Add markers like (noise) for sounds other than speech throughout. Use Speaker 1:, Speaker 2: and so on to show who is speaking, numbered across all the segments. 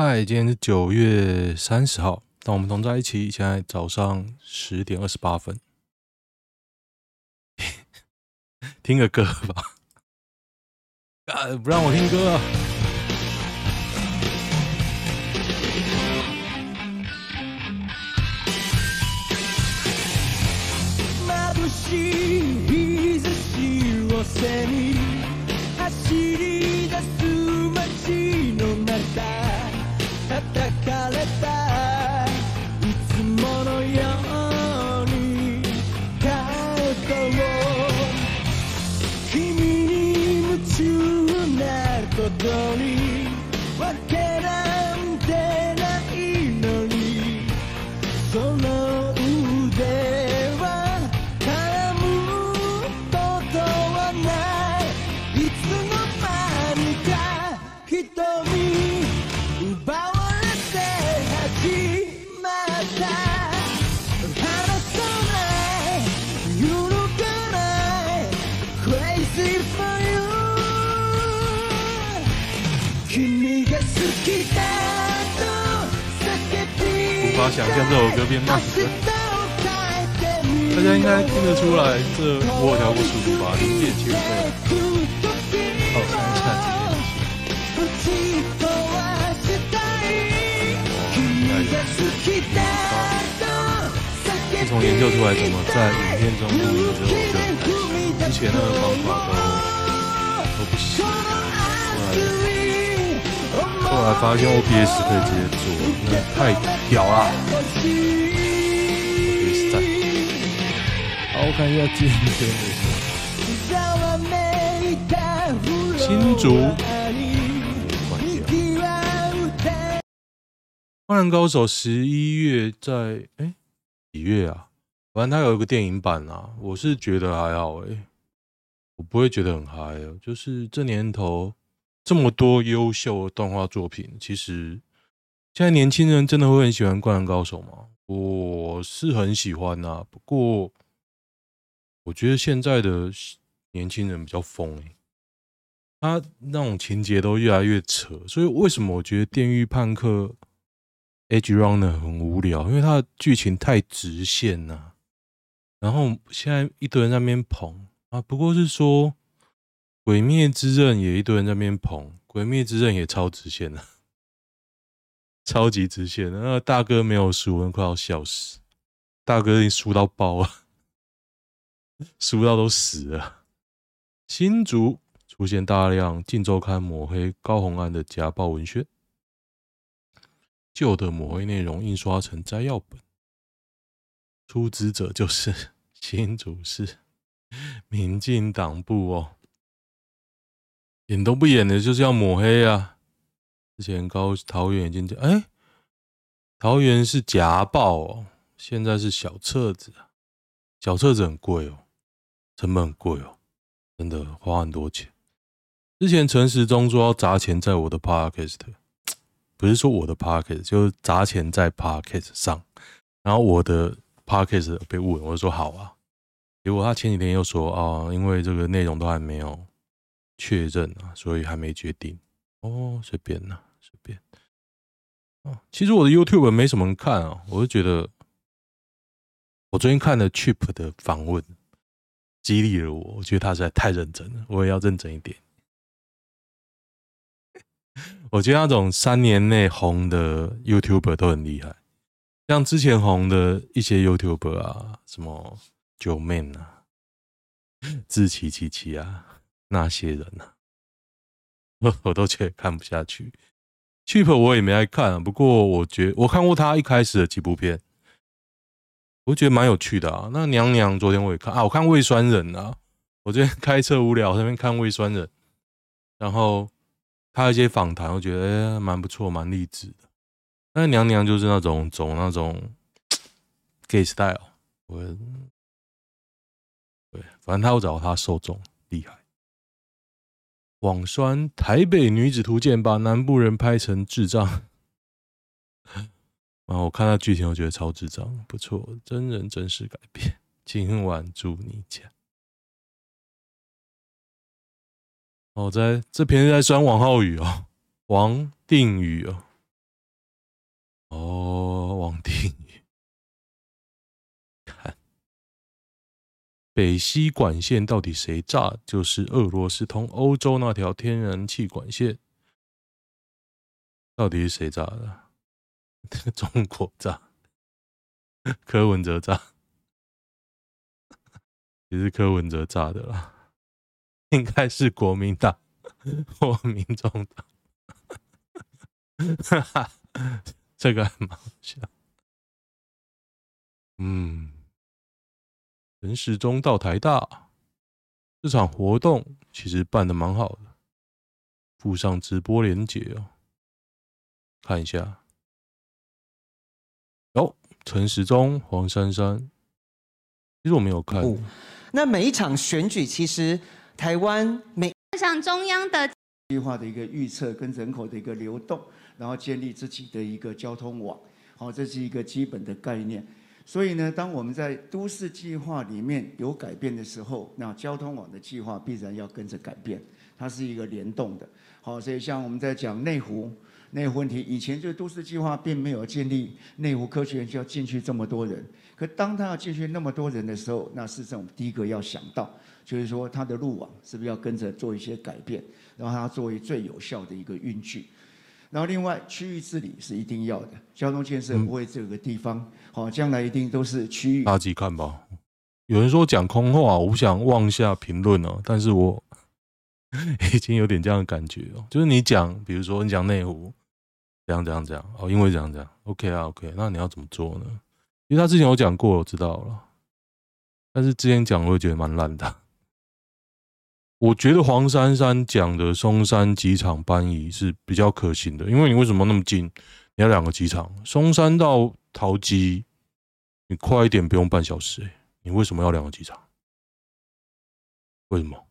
Speaker 1: 嗨，今天是九月三十号，那我们同在一起。现在早上十点二十八分，(laughs) 听个歌吧。(laughs) 啊，不让我听歌！无法想象这首歌变慢歌，大家应该听得出来，这我有调过速度吧？零点七五倍。好，看一下几点几。自从研究出来怎么在影片中录音之后，就。之前那个方法都都后来发现 OBS 可以直接做，因为太屌了。OBS 赞。好，我看一下今天的新竹。《灌篮高手》十一月在哎几月啊？反正它有一个电影版啊，我是觉得还好哎，我不会觉得很嗨哦。就是这年头这么多优秀的动画作品，其实现在年轻人真的会很喜欢《灌篮高手》吗？我是很喜欢呐，不过我觉得现在的年轻人比较疯哎，他那种情节都越来越扯，所以为什么我觉得《电狱判客》Edge Runner 很无聊，因为它的剧情太直线呐、啊。然后现在一堆人在那边捧啊，不过是说《鬼灭之刃》也一堆人在那边捧，《鬼灭之刃》也超直线的，(laughs) 超级直线的。那大哥没有输，我快要笑死。大哥已经输到爆了，(laughs) 输到都死了。新竹出现大量《镜周刊》抹黑高虹安的家暴文宣。旧的抹黑内容印刷成摘要本，出资者就是 (laughs) 新竹市民进党部哦，演都不演的，就是要抹黑啊！之前高桃园已经讲，哎，桃园是夹报哦，现在是小册子，小册子很贵哦，成本很贵哦，真的花很多钱。之前陈时中说要砸钱在我的 Podcast。不是说我的 podcast 就是砸钱在 podcast 上，然后我的 podcast 被问，我就说好啊。结果他前几天又说啊，因为这个内容都还没有确认啊，所以还没决定。哦，随便呐，随便。哦，其实我的 YouTube 没什么人看啊，我就觉得我最近看了 Chip 的访问，激励了我。我觉得他实在太认真了，我也要认真一点。(laughs) 我觉得那种三年内红的 YouTuber 都很厉害，像之前红的一些 YouTuber 啊，什么九妹啊、志祺七七啊，那些人啊，我 (laughs) 我都觉得看不下去。Cheap 我也没爱看，不过我觉我看过他一开始的几部片，我觉得蛮有趣的啊。那娘娘昨天我也看啊，我看胃酸人啊，我昨天开车无聊在那边看胃酸人，然后。他一些访谈，我觉得哎，蛮不错，蛮励志的。那娘娘就是那种走那种 (tsk) gay style，我对，反正他有找他受众厉害。网酸台北女子图鉴把南部人拍成智障，(laughs) 啊我看到剧情，我觉得超智障，不错，真人真事改编。今晚住你家。哦，在这篇是在酸王浩宇哦，王定宇哦，哦，王定宇，北溪管线到底谁炸？就是俄罗斯通欧洲那条天然气管线，到底是谁炸的？(laughs) 中国炸，柯文哲炸，也是柯文哲炸的啦，应该是国民党或民众党。哈哈，这个还蛮好笑。嗯，陈时中到台大这场活动其实办得蛮好的，附上直播连结哦，看一下。哦，陈时中、黄珊珊，其实我没有看。
Speaker 2: 那每一场选举，其实台湾每
Speaker 3: 像中央的
Speaker 2: 计划的一个预测跟人口的一个流动。然后建立自己的一个交通网，好，这是一个基本的概念。所以呢，当我们在都市计划里面有改变的时候，那交通网的计划必然要跟着改变，它是一个联动的。好，所以像我们在讲内湖内湖问题，以前就都市计划并没有建立内湖科学园就要进去这么多人，可当他要进去那么多人的时候，那事实上我们第一个要想到，就是说它的路网是不是要跟着做一些改变，然后它作为最有效的一个运具。然后，另外区域治理是一定要的，交通建设不会这个地方好，将来一定都是区域。
Speaker 1: 大家看吧。有人说讲空话，我不想妄下评论哦，但是我 (laughs) 已经有点这样的感觉哦。就是你讲，比如说你讲内湖，这样这样这样哦，因为这样这样，OK 啊 OK，那你要怎么做呢？因为他之前有讲过，我知道了，但是之前讲我会觉得蛮烂的。我觉得黄珊珊讲的松山机场搬移是比较可行的，因为你为什么那么近？你要两个机场，松山到桃机，你快一点不用半小时，你为什么要两个机场？为什么？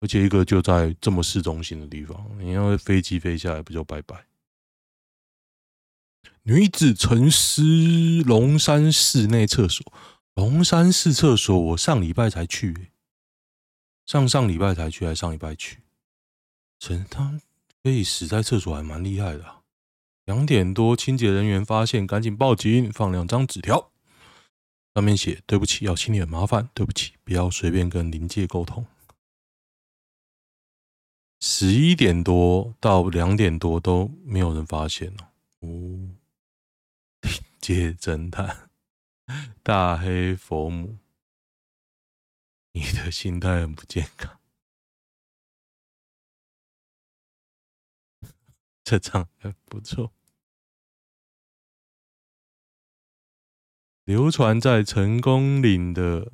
Speaker 1: 而且一个就在这么市中心的地方，你要飞机飞下来不就拜拜？女子沉尸龙山寺内厕所，龙山寺厕所我上礼拜才去，上上礼拜才去，还上礼拜去，陈他可以死在厕所，还蛮厉害的啊。两点多，清洁人员发现，赶紧报警，放两张纸条，上面写：“对不起，要清理很麻烦，对不起，不要随便跟临界沟通。”十一点多到两点多都没有人发现哦。哦，(laughs) 临界侦探，(laughs) 大黑佛母。你的心态很不健康，这张很不错。流传在成功岭的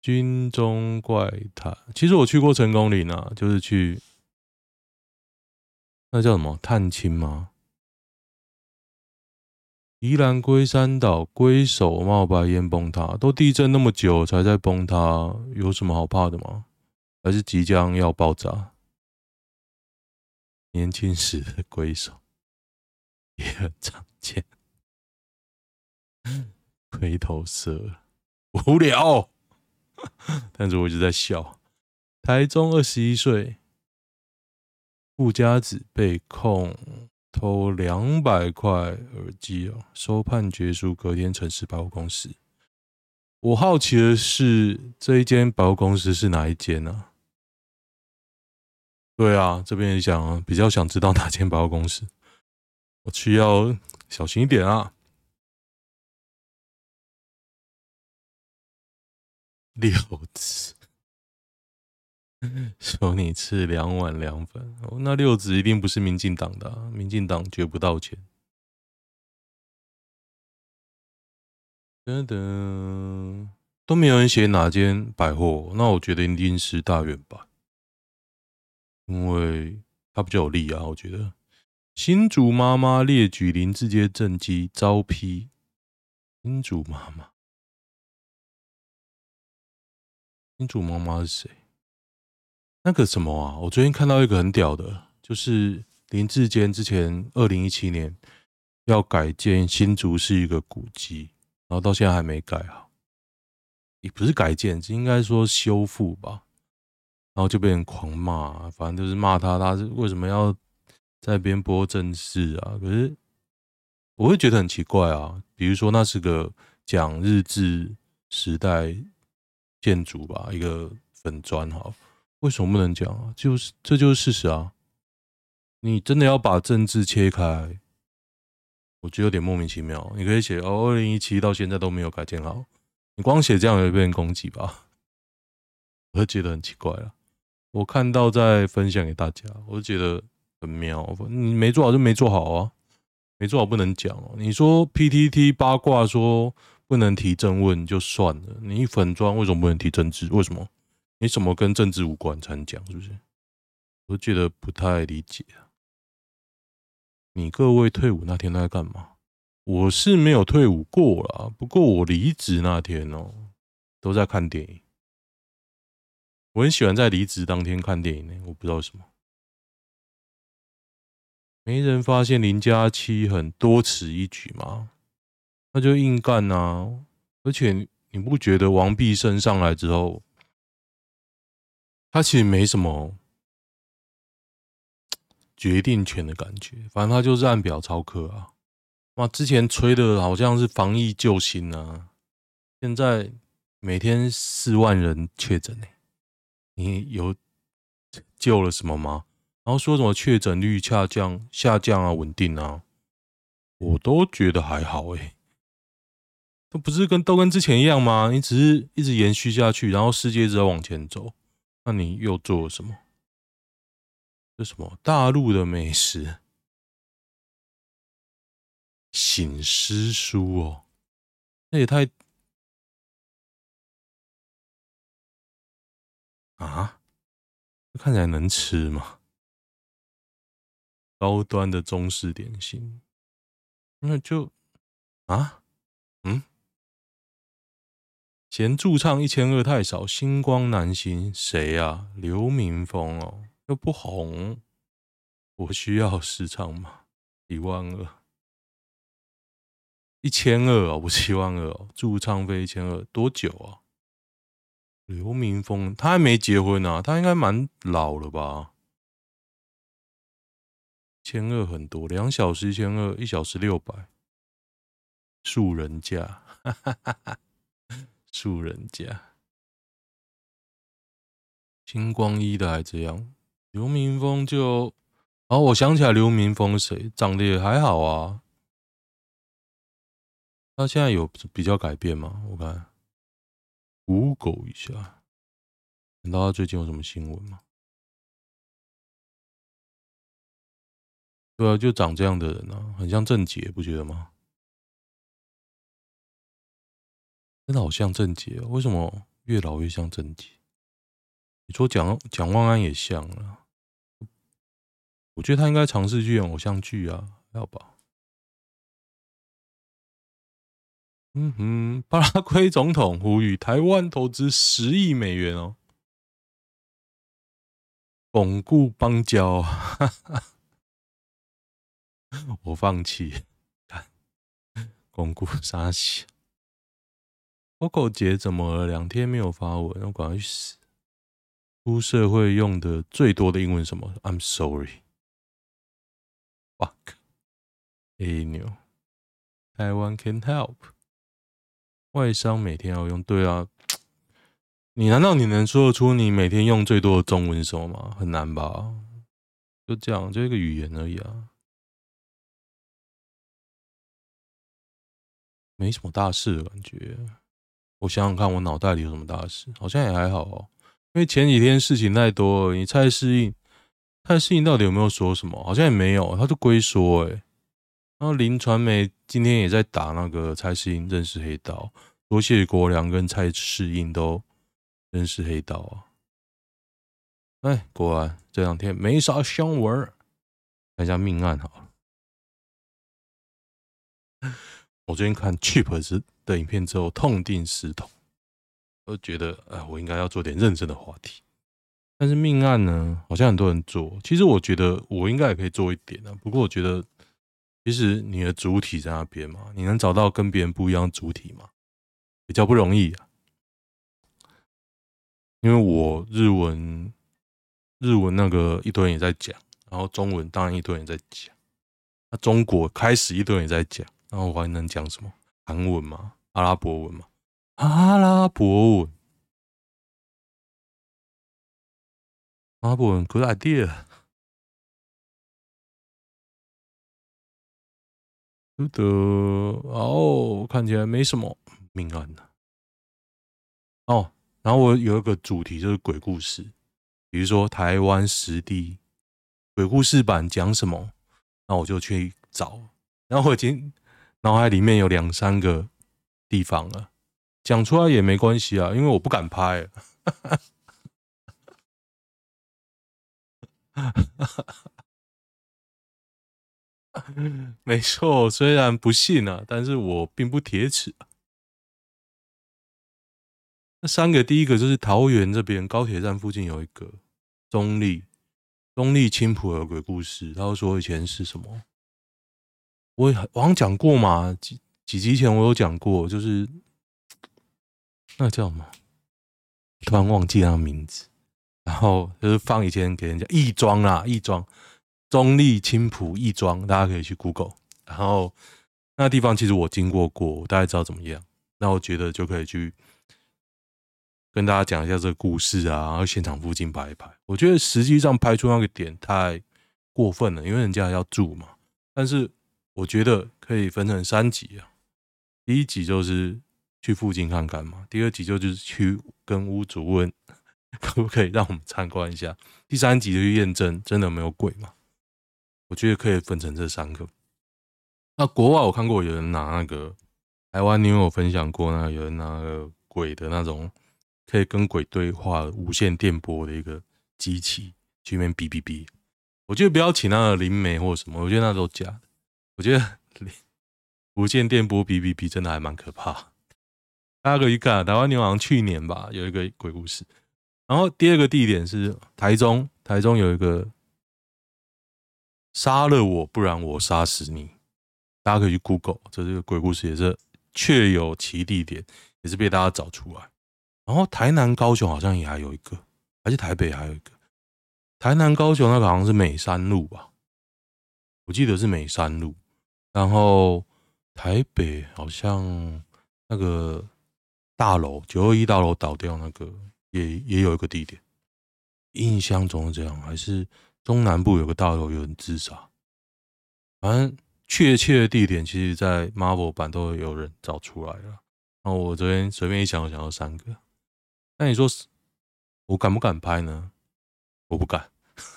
Speaker 1: 军中怪谈，其实我去过成功岭啊，就是去那叫什么探亲吗？宜兰龟山岛龟首冒白烟崩塌，都地震那么久才在崩塌，有什么好怕的吗？还是即将要爆炸？年轻时的龟首也很常见，龟头蛇无聊，但是我一直在笑。台中二十一岁富家子被控。偷两百块耳机哦，收判决书，隔天城市百货公司。我好奇的是，这一间百货公司是哪一间呢？啊？对啊，这边也想，比较想知道哪间百货公司。我需要小心一点啊。六次。(laughs) 说你吃两碗凉粉，那六子一定不是民进党的，民进党绝不道歉。等等，都没有人写哪间百货，那我觉得一定是大远吧，因为他比较有利啊。我觉得新竹妈妈列举林志杰政绩招批，新竹妈妈，新竹妈妈是谁？那个什么啊，我最近看到一个很屌的，就是林志坚之前二零一七年要改建新竹是一个古迹，然后到现在还没改好，也不是改建，应该说修复吧，然后就被人狂骂，反正就是骂他，他是为什么要在边播正事啊？可是我会觉得很奇怪啊。比如说，那是个讲日治时代建筑吧，一个粉砖哈，为什么不能讲啊？就是这就是事实啊。你真的要把政治切开，我觉得有点莫名其妙。你可以写哦，二零一七到现在都没有改建好，你光写这样也会被人攻击吧？(laughs) 我就觉得很奇怪了。我看到再分享给大家，我就觉得很妙。你没做好就没做好啊，没做好不能讲哦。你说 PTT 八卦说不能提政问就算了，你粉专为什么不能提政治？为什么？你什么跟政治无关才讲？是不是？我觉得不太理解。你各位退伍那天都在干嘛？我是没有退伍过啦，不过我离职那天哦，都在看电影。我很喜欢在离职当天看电影呢，我不知道什么。没人发现零加七很多此一举吗？那就硬干啊！而且你不觉得王必胜上来之后，他其实没什么。决定权的感觉，反正他就是按表操课啊。哇，之前吹的好像是防疫救星啊，现在每天四万人确诊呢，你有救了什么吗？然后说什么确诊率下降、下降啊、稳定啊，我都觉得还好诶。都不是跟都跟之前一样吗？你只是一直延续下去，然后世界一直在往前走，那你又做了什么？这什么大陆的美食？醒狮书哦，那也太啊！看起来能吃吗？高端的中式点心，那就啊，嫌驻唱一千二太少，星光男星谁、啊？刘明峰哦。又不红，我需要试唱吗？一万二，一千二哦，不是一万二哦，驻唱费一千二，多久啊？刘明峰他还没结婚啊，他应该蛮老了吧？千二很多，两小时一千二，一小时六百，素人价，哈哈哈哈，素人家，星光一的还这样。刘明峰就，哦，我想起来刘明峰谁，长得也还好啊。他现在有比较改变吗？我看五狗一下，难道他最近有什么新闻吗？对啊，就长这样的人啊，很像郑杰，不觉得吗？真的好像郑捷，为什么越老越像郑捷？你说蒋蒋万安也像了，我觉得他应该尝试去演偶像剧啊，要吧？嗯哼，巴拉圭总统呼吁台湾投资十亿美元哦，巩固邦交。(laughs) 我放弃，巩固啥戏？Coco 姐怎么？两天没有发文，我赶快去死！出社会用的最多的英文什么？I'm sorry。Fuck。A 牛。台湾 can help。外商每天要用，对啊。你难道你能说得出你每天用最多的中文什么吗？很难吧？就这样，就一个语言而已啊。没什么大事的感觉。我想想看，我脑袋里有什么大事？好像也还好哦。因为前几天事情太多了，你蔡适应，蔡适应到底有没有说什么？好像也没有，他就龟缩哎。然后林传媒今天也在打那个蔡适应认识黑道，多谢国梁跟蔡适应都认识黑道啊。哎，果然这两天没啥新闻，看一下命案好了。(laughs) 我最近看 Cheap 的影片之后，痛定思痛。我觉得，啊，我应该要做点认真的话题。但是命案呢，好像很多人做。其实我觉得我应该也可以做一点的。不过我觉得，其实你的主体在那边嘛，你能找到跟别人不一样的主体嘛，比较不容易啊。因为我日文，日文那个一堆人也在讲，然后中文当然一堆人在讲。那中国开始一堆人在讲，那我还能讲什么？韩文吗？阿拉伯文嘛？阿拉伯文，阿拉伯文，good idea。不得哦，看起来没什么命案的哦。然后我有一个主题就是鬼故事，比如说台湾实地鬼故事版讲什么，那我就去找。然后我已经脑海里面有两三个地方了，讲出来也没关系啊，因为我不敢拍。(laughs) 没错，虽然不信啊，但是我并不铁齿。那三个，第一个就是桃园这边高铁站附近有一个中立，中立青埔的鬼故事。他说以前是什么？我也我好像讲过嘛，几集前我有讲过，就是那叫什么？突然忘记那个名字。然后就是放以前给人家义庄啦，义庄。中立青浦义庄，大家可以去 Google。然后那地方其实我经过过，我大概知道怎么样。那我觉得就可以去跟大家讲一下这个故事啊，然后现场附近拍一拍。我觉得实际上拍出那个点太过分了，因为人家要住嘛。但是我觉得可以分成三集啊。第一集就是去附近看看嘛，第二集就是去跟屋主问 (laughs) 可不可以让我们参观一下，第三集就去验证真的没有鬼嘛。我觉得可以分成这三个。那国外我看过有人拿那个，台湾你有分享过，那有人拿个鬼的那种，可以跟鬼对话无线电波的一个机器，去那边哔哔哔。我觉得不要请那个灵媒或者什么，我觉得那都假的。我觉得 (laughs) 无线电波哔哔哔真的还蛮可怕。大家可以看，台湾你好像去年吧有一个鬼故事。然后第二个地点是台中，台中有一个。杀了我，不然我杀死你。大家可以去 Google，这是个鬼故事，也是确有其地点，也是被大家找出来。然后台南、高雄好像也还有一个，还是台北还有一个。台南、高雄那个好像是美山路吧，我记得是美山路。然后台北好像那个大楼九二一大楼倒掉那个，也也有一个地点，印象中是这样，还是？中南部有个大楼有人自杀，反正确切的地点，其实在 Marvel 版都有人找出来了。然后我这边随便一想，我想到三个。那你说我敢不敢拍呢？我不敢，(laughs)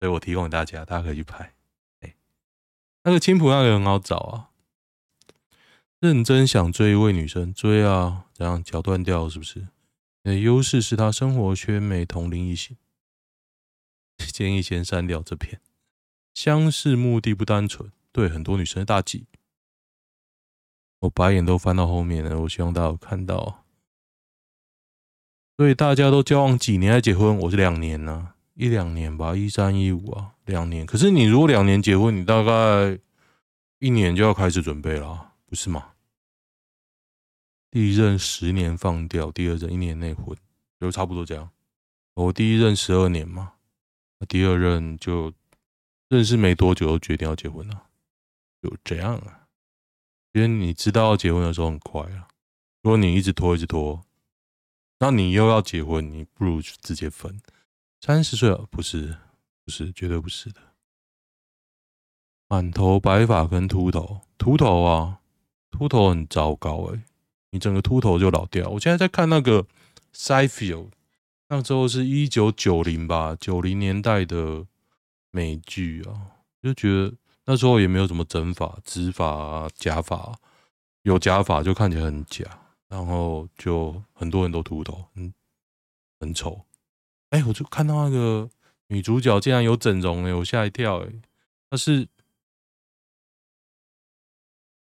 Speaker 1: 所以我提供给大家，大家可以去拍。那个青浦那个很好找啊。认真想追一位女生，追啊，这样脚断掉是不是？呃，优势是他生活圈没同龄异性。建议先删掉这篇，相识目的不单纯，对很多女生的大忌。我白眼都翻到后面了，我希望大家有看到。所以大家都交往几年才结婚？我是两年呢、啊，一两年吧，一三一五啊，两年。可是你如果两年结婚，你大概一年就要开始准备了，不是吗？第一任十年放掉，第二任一年内婚，就差不多这样。我第一任十二年嘛。第二任就认识没多久就决定要结婚了，就这样啊。因为你知道要结婚的时候很快啊，如果你一直拖一直拖，那你又要结婚，你不如直接分。三十岁了，不是，不是，绝对不是的。满头白发跟秃头，秃头啊，秃头很糟糕哎，你整个秃头就老掉。我现在在看那个 Seinfeld 那时候是一九九零吧，九零年代的美剧啊，就觉得那时候也没有什么整发、植发、假发，有假发就看起来很假，然后就很多人都秃头，嗯，很丑。哎，我就看到那个女主角竟然有整容哎，我吓一跳哎，她是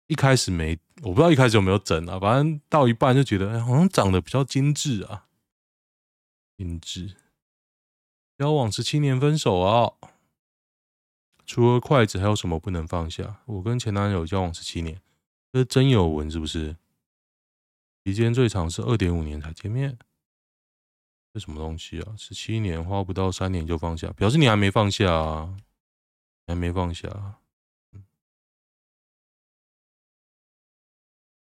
Speaker 1: 一开始没，我不知道一开始有没有整啊，反正到一半就觉得哎，好像长得比较精致啊。精致，交往十七年分手啊！除了筷子，还有什么不能放下？我跟前男友交往十七年，这是真有文是不是？期间最长是二点五年才见面，什么东西啊？十七年花不到三年就放下，表示你还没放下啊！还没放下。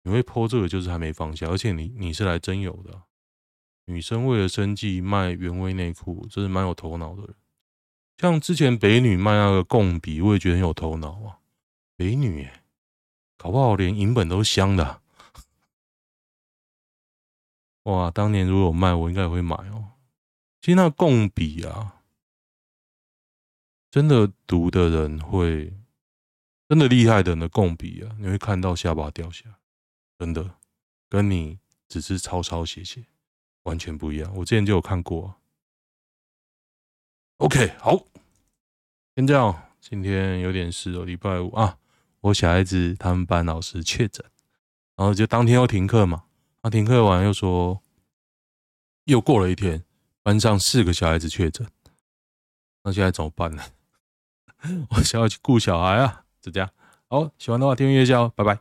Speaker 1: 你会泼这个，就是还没放下，而且你你是来征友的，女生为了生计卖原味内裤，这是蛮有头脑的人。像之前北女卖那个贡笔，我也觉得很有头脑啊。北女，搞不好连银本都是香的。哇，当年如果有卖，我应该也会买哦。其实那共笔啊，真的读的人会，真的厉害的人的共笔啊，你会看到下巴掉下。真的，跟你只是抄抄写写完全不一样。我之前就有看过。OK，好，先这样。今天有点事哦，礼拜五啊，我小孩子他们班老师确诊，然后就当天要停课嘛。啊，停课完又说，又过了一天，班上四个小孩子确诊，那现在怎么办呢？(laughs) 我想要去顾小孩啊，就这样。好，喜欢的话订阅一下哦，拜拜。